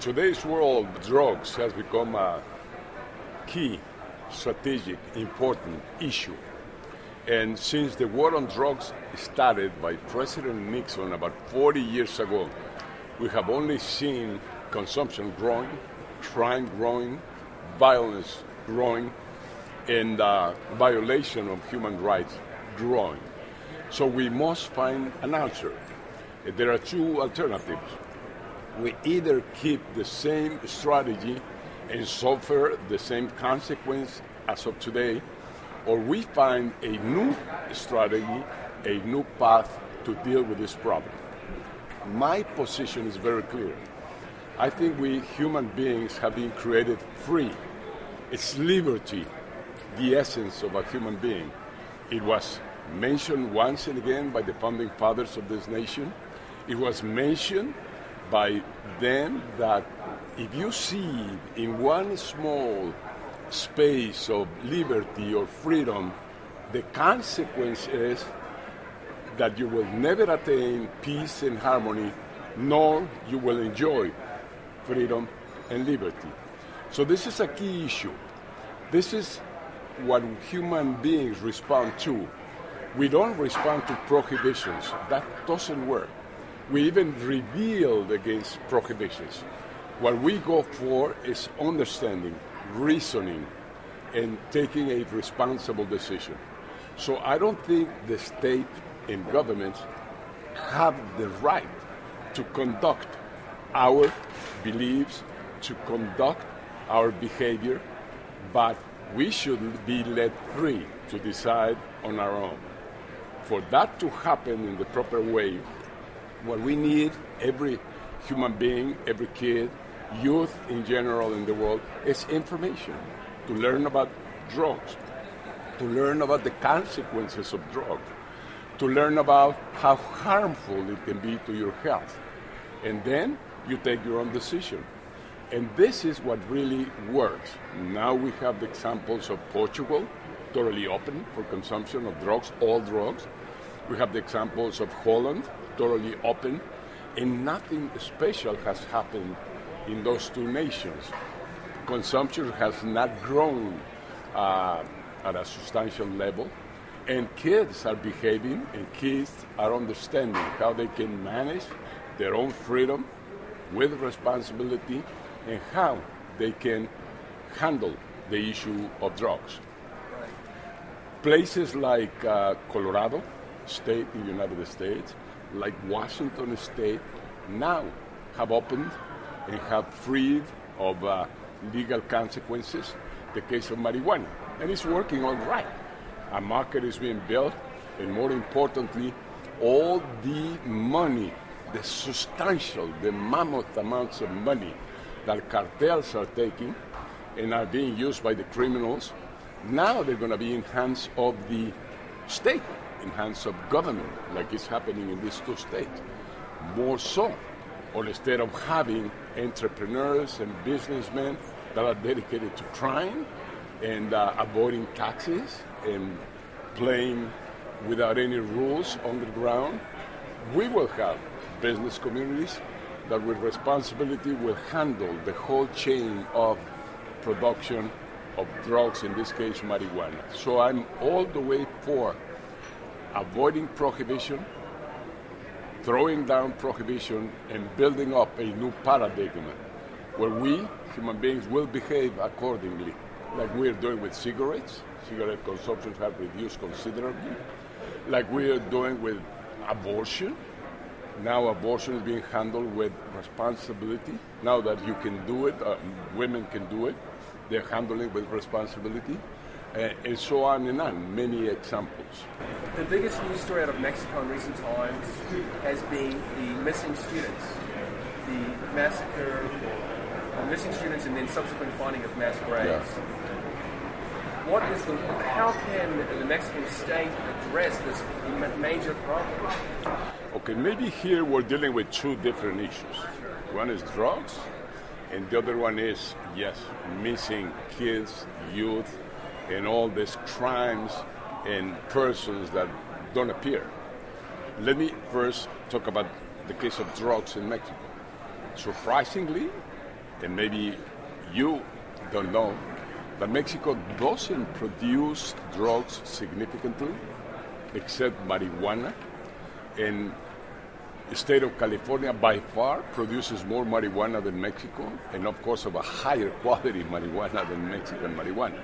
Today's world, drugs has become a key, strategic, important issue. And since the war on drugs started by President Nixon about 40 years ago, we have only seen consumption growing, crime growing, violence growing, and uh, violation of human rights growing. So we must find an answer. There are two alternatives we either keep the same strategy and suffer the same consequence as of today, or we find a new strategy, a new path to deal with this problem. My position is very clear. I think we human beings have been created free. It's liberty, the essence of a human being. It was mentioned once and again by the founding fathers of this nation. It was mentioned by them that if you see in one small space of liberty or freedom, the consequence is that you will never attain peace and harmony, nor you will enjoy freedom and liberty. So this is a key issue. This is what human beings respond to. We don't respond to prohibitions. That doesn't work. We even rebelled against prohibitions. What we go for is understanding, reasoning, and taking a responsible decision. So I don't think the state and governments have the right to conduct our beliefs, to conduct our behavior, but we should be let free to decide on our own. For that to happen in the proper way, what we need, every human being, every kid, youth in general in the world, is information to learn about drugs, to learn about the consequences of drugs, to learn about how harmful it can be to your health. And then you take your own decision. And this is what really works. Now we have the examples of Portugal, totally open for consumption of drugs, all drugs. We have the examples of Holland, totally open, and nothing special has happened in those two nations. Consumption has not grown uh, at a substantial level, and kids are behaving, and kids are understanding how they can manage their own freedom with responsibility and how they can handle the issue of drugs. Places like uh, Colorado State in the United States like Washington State now have opened and have freed of uh, legal consequences the case of marijuana. And it's working all right. A market is being built, and more importantly, all the money, the substantial, the mammoth amounts of money that cartels are taking and are being used by the criminals, now they're going to be in hands of the state in hands of government, like is happening in these two states. More so, or instead of having entrepreneurs and businessmen that are dedicated to crime and uh, avoiding taxes and playing without any rules on the ground, we will have business communities that with responsibility will handle the whole chain of production of drugs, in this case marijuana. So I'm all the way for avoiding prohibition, throwing down prohibition, and building up a new paradigm where we, human beings, will behave accordingly, like we're doing with cigarettes. Cigarette consumption has reduced considerably, like we are doing with abortion. Now abortion is being handled with responsibility. Now that you can do it, uh, women can do it, they're handling with responsibility. Uh, and so on and on, many examples. The biggest news story out of Mexico in recent times has been the missing students, the massacre of missing students and then subsequent finding of mass graves. Yeah. What is the, how can the Mexican state address this major problem? Okay, maybe here we're dealing with two different issues. One is drugs, and the other one is, yes, missing kids, youth, and all these crimes and persons that don't appear. Let me first talk about the case of drugs in Mexico. surprisingly, and maybe you don't know, that Mexico doesn't produce drugs significantly, except marijuana. And the state of California by far produces more marijuana than Mexico, and of course of a higher quality marijuana than Mexican marijuana.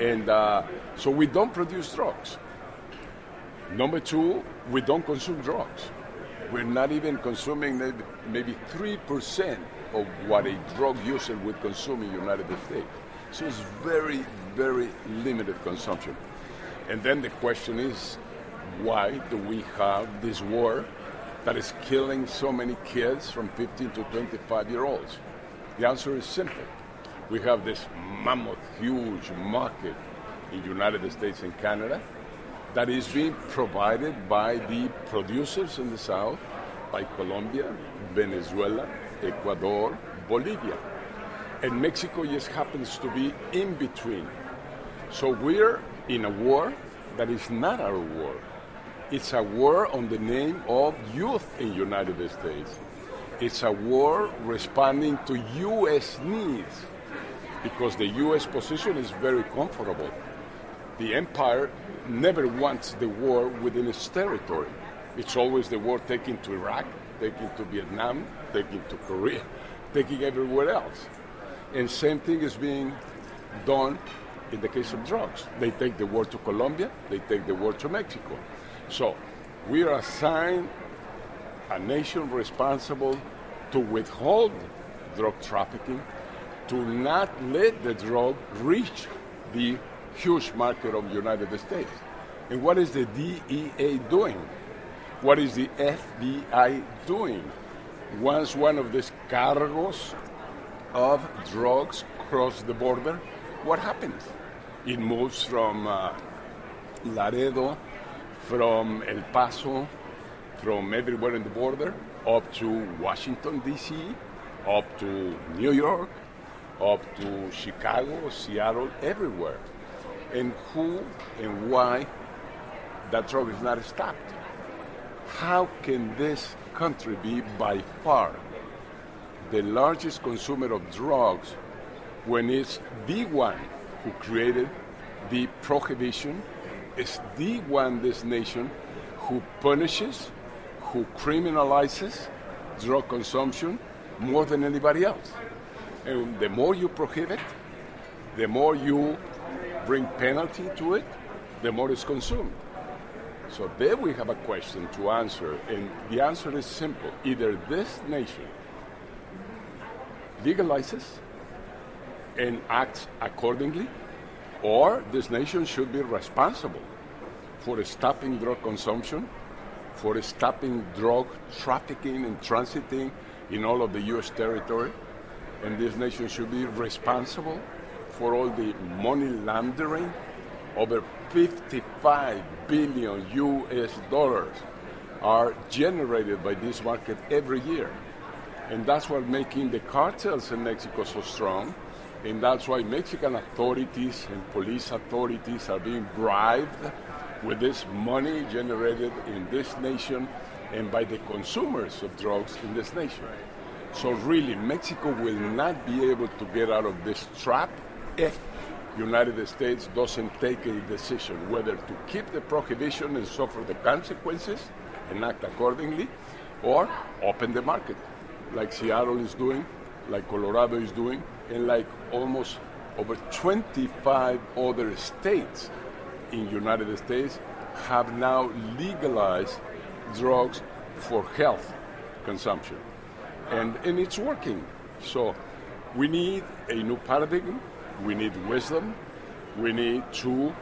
And uh, so we don't produce drugs. Number two, we don't consume drugs. We're not even consuming maybe 3% of what a drug user would consume in the United States. So it's very, very limited consumption. And then the question is, why do we have this war that is killing so many kids from 15 to 25 year olds? The answer is simple. We have this mammoth, huge market in United States and Canada that is being provided by the producers in the South, by Colombia, Venezuela, Ecuador, Bolivia. And Mexico just happens to be in between. So we're in a war that is not our war. It's a war on the name of youth in the United States. It's a war responding to U.S. needs because the U.S. position is very comfortable. The empire never wants the war within its territory. It's always the war taken to Iraq, taken to Vietnam, taken to Korea, taking everywhere else. And same thing is being done in the case of drugs. They take the war to Colombia, they take the war to Mexico. So we are assigned a nation responsible to withhold drug trafficking, to not let the drug reach the huge market of the United States. And what is the DEA doing? What is the FBI doing? Once one of these cargos of drugs cross the border, what happens? It moves from uh, Laredo, from El Paso, from everywhere in the border, up to Washington, D.C., up to New York, up to Chicago, Seattle, everywhere. And who and why that drug is not stopped? How can this country be by far the largest consumer of drugs when it's the one who created the prohibition, is the one this nation who punishes, who criminalizes drug consumption more than anybody else. And the more you prohibit, the more you bring penalty to it, the more it's consumed. So there we have a question to answer, and the answer is simple. Either this nation legalizes and acts accordingly, or this nation should be responsible for stopping drug consumption, for stopping drug trafficking and transiting in all of the U.S. territory, and this nation should be responsible for all the money laundering. Over 55 billion U.S. dollars are generated by this market every year. And that's what making the cartels in Mexico so strong. And that's why Mexican authorities and police authorities are being bribed with this money generated in this nation and by the consumers of drugs in this nation. So really, Mexico will not be able to get out of this trap if United States doesn't take a decision whether to keep the prohibition and suffer the consequences and act accordingly, or open the market like Seattle is doing, like Colorado is doing, and like almost over 25 other states in United States have now legalized drugs for health consumption. And, and it's working. So we need a new paradigm, we need wisdom, we need to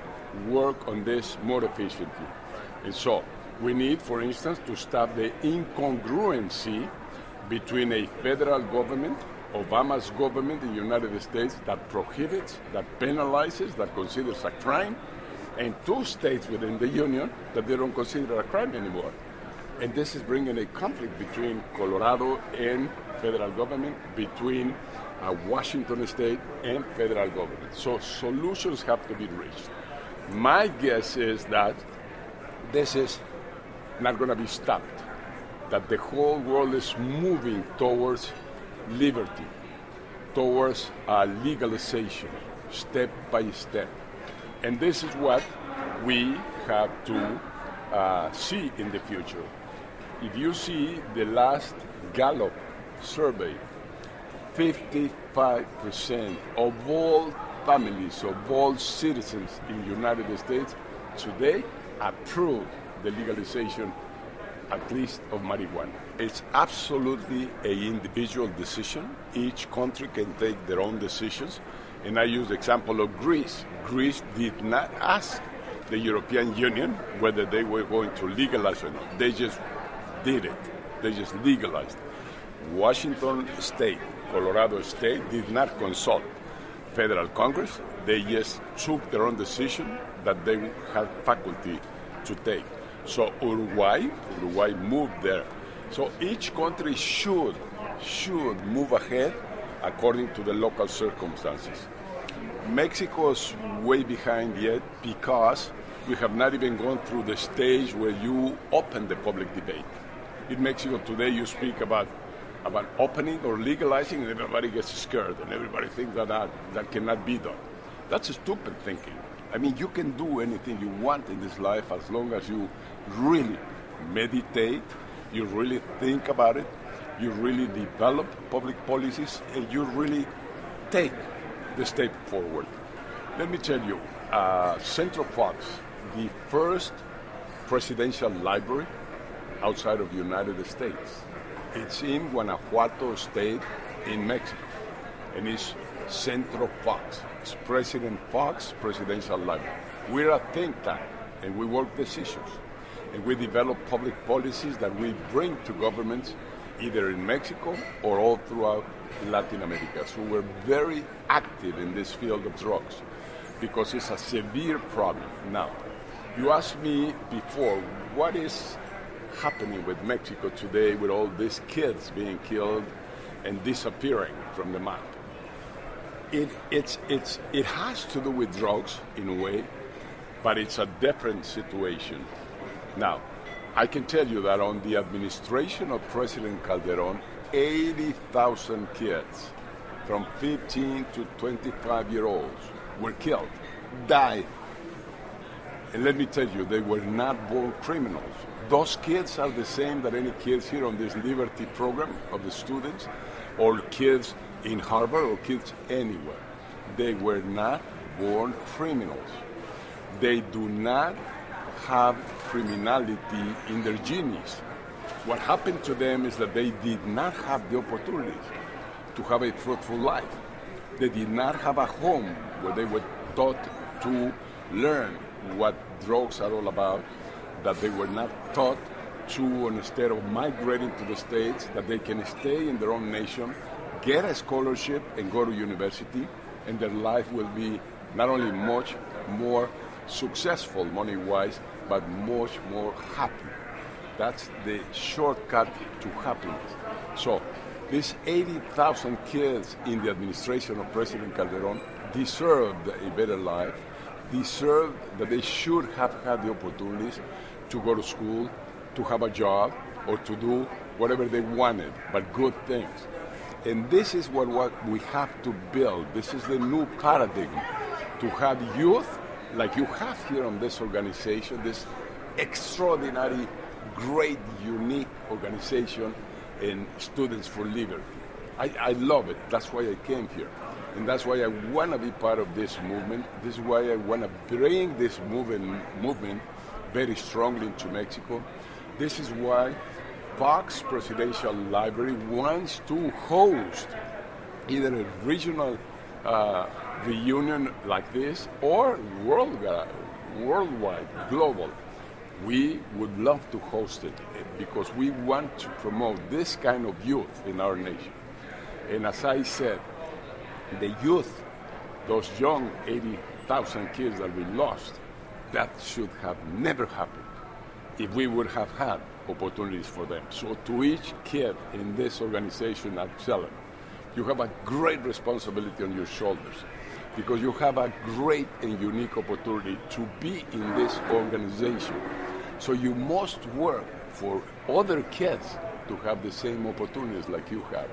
work on this more efficiently. And so we need, for instance, to stop the incongruency between a federal government, Obama's government in the United States, that prohibits, that penalizes, that considers a crime, and two states within the union that they don't consider a crime anymore. And this is bringing a conflict between Colorado and federal government, between uh, Washington state and federal government. So solutions have to be reached. My guess is that this is not going to be stopped that the whole world is moving towards liberty towards a legalization, step by step. And this is what we have to uh, see in the future. If you see the last Gallup survey, 55% of all families, of all citizens in the United States today approve the legalization at least of marijuana. It's absolutely a individual decision. Each country can take their own decisions. And I use the example of Greece. Greece did not ask the European Union whether they were going to legalize or not. They just did it. They just legalized. Washington State, Colorado State did not consult federal Congress. They just took their own decision that they had faculty to take. So Uruguay, Uruguay moved there. So each country should should move ahead according to the local circumstances. Mexico's way behind yet because we have not even gone through the stage where you open the public debate. In Mexico today, you speak about about opening or legalizing, and everybody gets scared, and everybody thinks that that, that cannot be done. That's stupid thinking. I mean, you can do anything you want in this life as long as you really meditate, you really think about it, you really develop public policies, and you really take the step forward. Let me tell you, uh, Centro Fox, the first presidential library outside of the United States, it's in Guanajuato State in Mexico, and it's Centro Fox. It's President Fox Presidential Library. We're a think tank, and we work decisions, and we develop public policies that we bring to governments either in Mexico or all throughout Latin America. So we're very active in this field of drugs because it's a severe problem. Now, you asked me before, what is happening with Mexico today with all these kids being killed and disappearing from the map? It, it's, it's, it has to do with drugs in a way, but it's a different situation. Now, I can tell you that on the administration of President Calderon, 80,000 kids from 15 to 25 year olds were killed, died. And let me tell you, they were not born criminals. Those kids are the same that any kids here on this Liberty program of the students, or kids in Harvard, or kids anywhere. They were not born criminals. They do not have criminality in their genes. What happened to them is that they did not have the opportunities to have a fruitful life. They did not have a home where they were taught to learn what drugs are all about, that they were not taught to, instead of migrating to the States, that they can stay in their own nation, get a scholarship, and go to university, and their life will be not only much more successful money wise, but much more happy. That's the shortcut to happiness. So, these 80,000 kids in the administration of President Calderon deserved a better life, deserved that they should have had the opportunities to go to school, to have a job, or to do whatever they wanted, but good things. And this is what, what we have to build. This is the new paradigm to have youth like you have here on this organization, this extraordinary, great, unique organization in Students for Liberty. I, I love it. That's why I came here. And that's why I want to be part of this movement. This is why I want to bring this movement, movement very strongly into Mexico. This is why Fox Presidential Library wants to host either a regional uh, reunion like this or worldwide, worldwide, global. We would love to host it because we want to promote this kind of youth in our nation. And as I said, the youth, those young 80,000 kids that we lost, that should have never happened if we would have had opportunities for them. So to each kid in this organization at Celent, you have a great responsibility on your shoulders because you have a great and unique opportunity to be in this organization. So you must work for other kids to have the same opportunities like you have.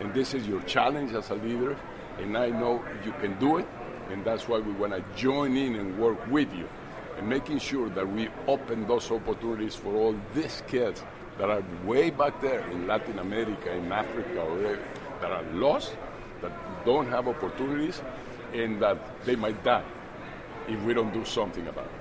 And this is your challenge as a leader, and I know you can do it, and that's why we want to join in and work with you and making sure that we open those opportunities for all these kids that are way back there in Latin America, in Africa, or that are lost, that don't have opportunities, and that they might die if we don't do something about it.